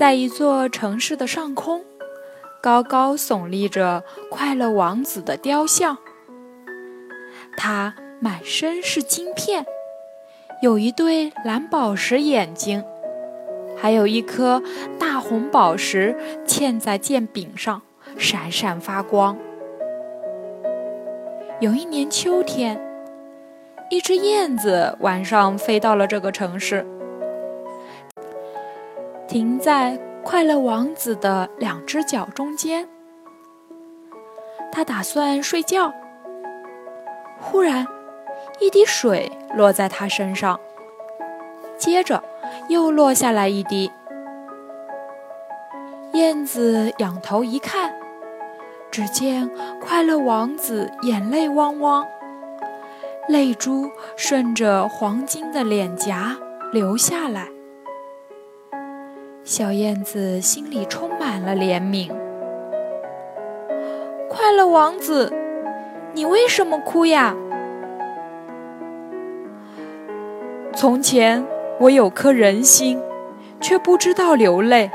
在一座城市的上空，高高耸立着快乐王子的雕像。他满身是金片，有一对蓝宝石眼睛，还有一颗大红宝石嵌在剑柄上，闪闪发光。有一年秋天，一只燕子晚上飞到了这个城市。停在快乐王子的两只脚中间，他打算睡觉。忽然，一滴水落在他身上，接着又落下来一滴。燕子仰头一看，只见快乐王子眼泪汪汪，泪珠顺着黄金的脸颊流下来。小燕子心里充满了怜悯。快乐王子，你为什么哭呀？从前我有颗人心，却不知道流泪。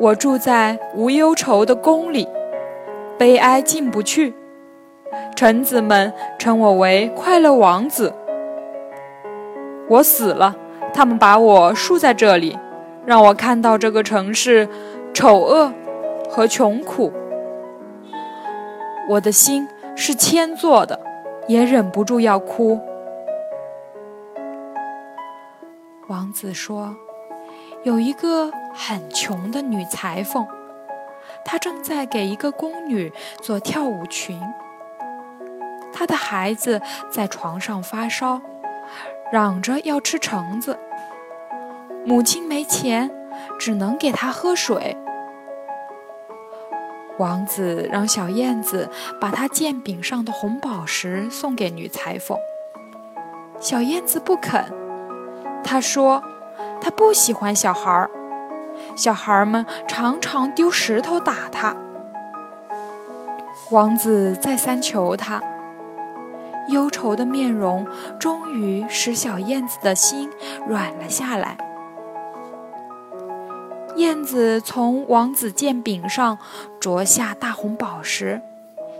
我住在无忧愁的宫里，悲哀进不去。臣子们称我为快乐王子。我死了，他们把我竖在这里。让我看到这个城市丑恶和穷苦，我的心是铅做的，也忍不住要哭。王子说：“有一个很穷的女裁缝，她正在给一个宫女做跳舞裙。她的孩子在床上发烧，嚷着要吃橙子。”母亲没钱，只能给他喝水。王子让小燕子把他剑柄上的红宝石送给女裁缝。小燕子不肯，她说：“她不喜欢小孩儿，小孩儿们常常丢石头打她。”王子再三求她，忧愁的面容终于使小燕子的心软了下来。燕子从王子剑柄上啄下大红宝石，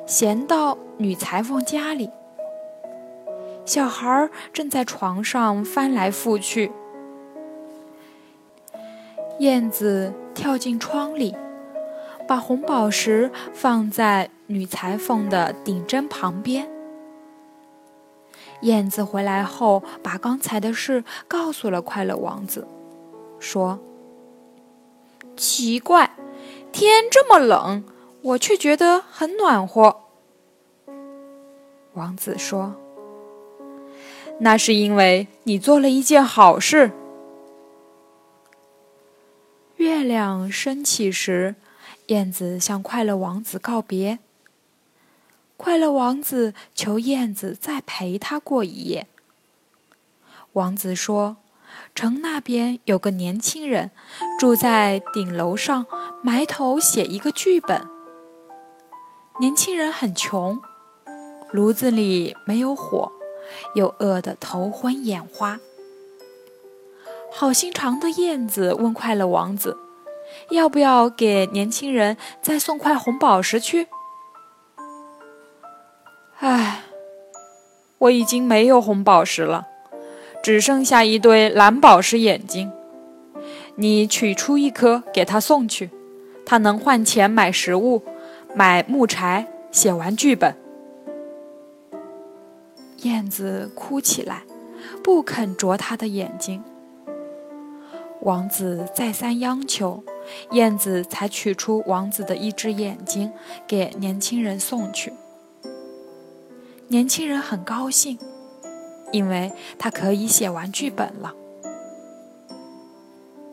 衔到女裁缝家里。小孩正在床上翻来覆去。燕子跳进窗里，把红宝石放在女裁缝的顶针旁边。燕子回来后，把刚才的事告诉了快乐王子，说。奇怪，天这么冷，我却觉得很暖和。王子说：“那是因为你做了一件好事。”月亮升起时，燕子向快乐王子告别。快乐王子求燕子再陪他过一夜。王子说。城那边有个年轻人，住在顶楼上，埋头写一个剧本。年轻人很穷，炉子里没有火，又饿得头昏眼花。好心肠的燕子问快乐王子：“要不要给年轻人再送块红宝石去？”“唉，我已经没有红宝石了。”只剩下一对蓝宝石眼睛，你取出一颗给他送去，他能换钱买食物、买木柴，写完剧本。燕子哭起来，不肯啄他的眼睛。王子再三央求，燕子才取出王子的一只眼睛给年轻人送去。年轻人很高兴，因为他可以写完剧本了。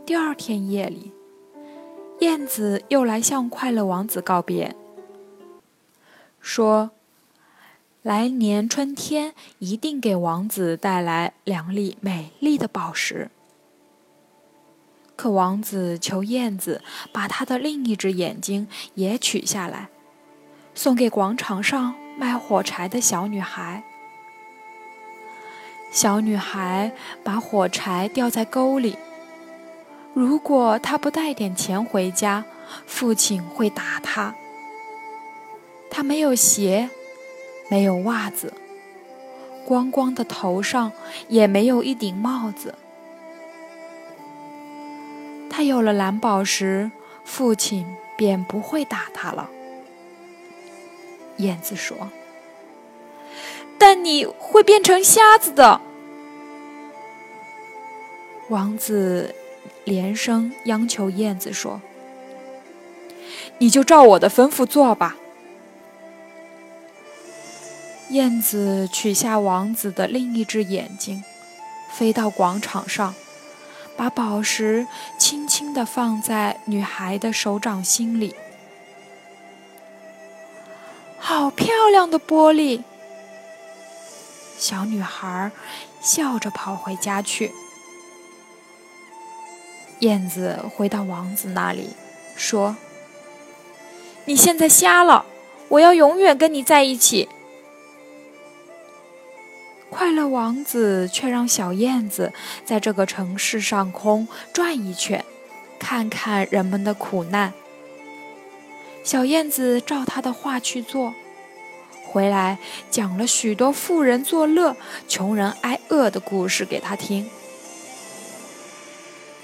第二天夜里，燕子又来向快乐王子告别，说：“来年春天一定给王子带来两粒美丽的宝石。”可王子求燕子把他的另一只眼睛也取下来，送给广场上卖火柴的小女孩。小女孩把火柴掉在沟里。如果她不带点钱回家，父亲会打她。她没有鞋，没有袜子，光光的头上也没有一顶帽子。他有了蓝宝石，父亲便不会打他了。燕子说：“但你会变成瞎子的。”王子连声央求燕子说：“你就照我的吩咐做吧。”燕子取下王子的另一只眼睛，飞到广场上。把宝石轻轻地放在女孩的手掌心里，好漂亮的玻璃！小女孩笑着跑回家去。燕子回到王子那里，说：“你现在瞎了，我要永远跟你在一起。”快乐王子却让小燕子在这个城市上空转一圈，看看人们的苦难。小燕子照他的话去做，回来讲了许多富人作乐、穷人挨饿的故事给他听。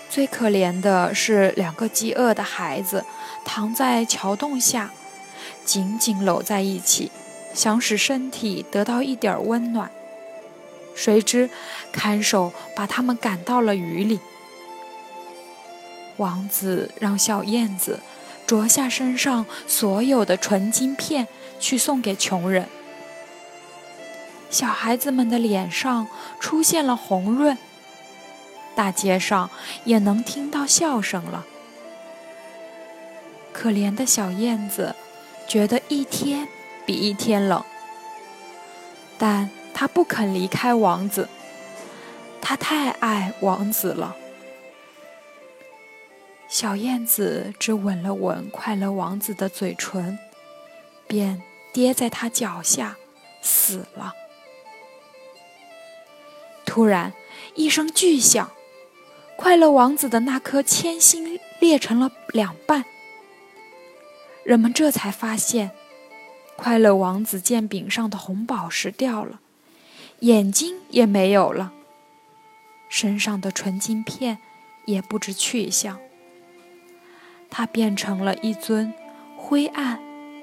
最可怜的是两个饥饿的孩子，躺在桥洞下，紧紧搂在一起，想使身体得到一点温暖。谁知，看守把他们赶到了雨里。王子让小燕子啄下身上所有的纯金片，去送给穷人。小孩子们的脸上出现了红润，大街上也能听到笑声了。可怜的小燕子，觉得一天比一天冷，但。他不肯离开王子，他太爱王子了。小燕子只吻了吻快乐王子的嘴唇，便跌在他脚下死了。突然，一声巨响，快乐王子的那颗铅心裂成了两半。人们这才发现，快乐王子剑柄上的红宝石掉了。眼睛也没有了，身上的纯金片也不知去向。他变成了一尊灰暗、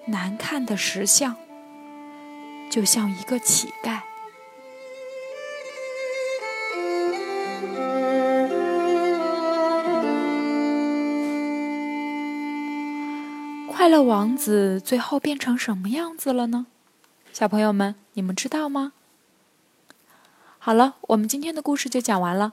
难看的石像，就像一个乞丐。快乐王子最后变成什么样子了呢？小朋友们，你们知道吗？好了，我们今天的故事就讲完了。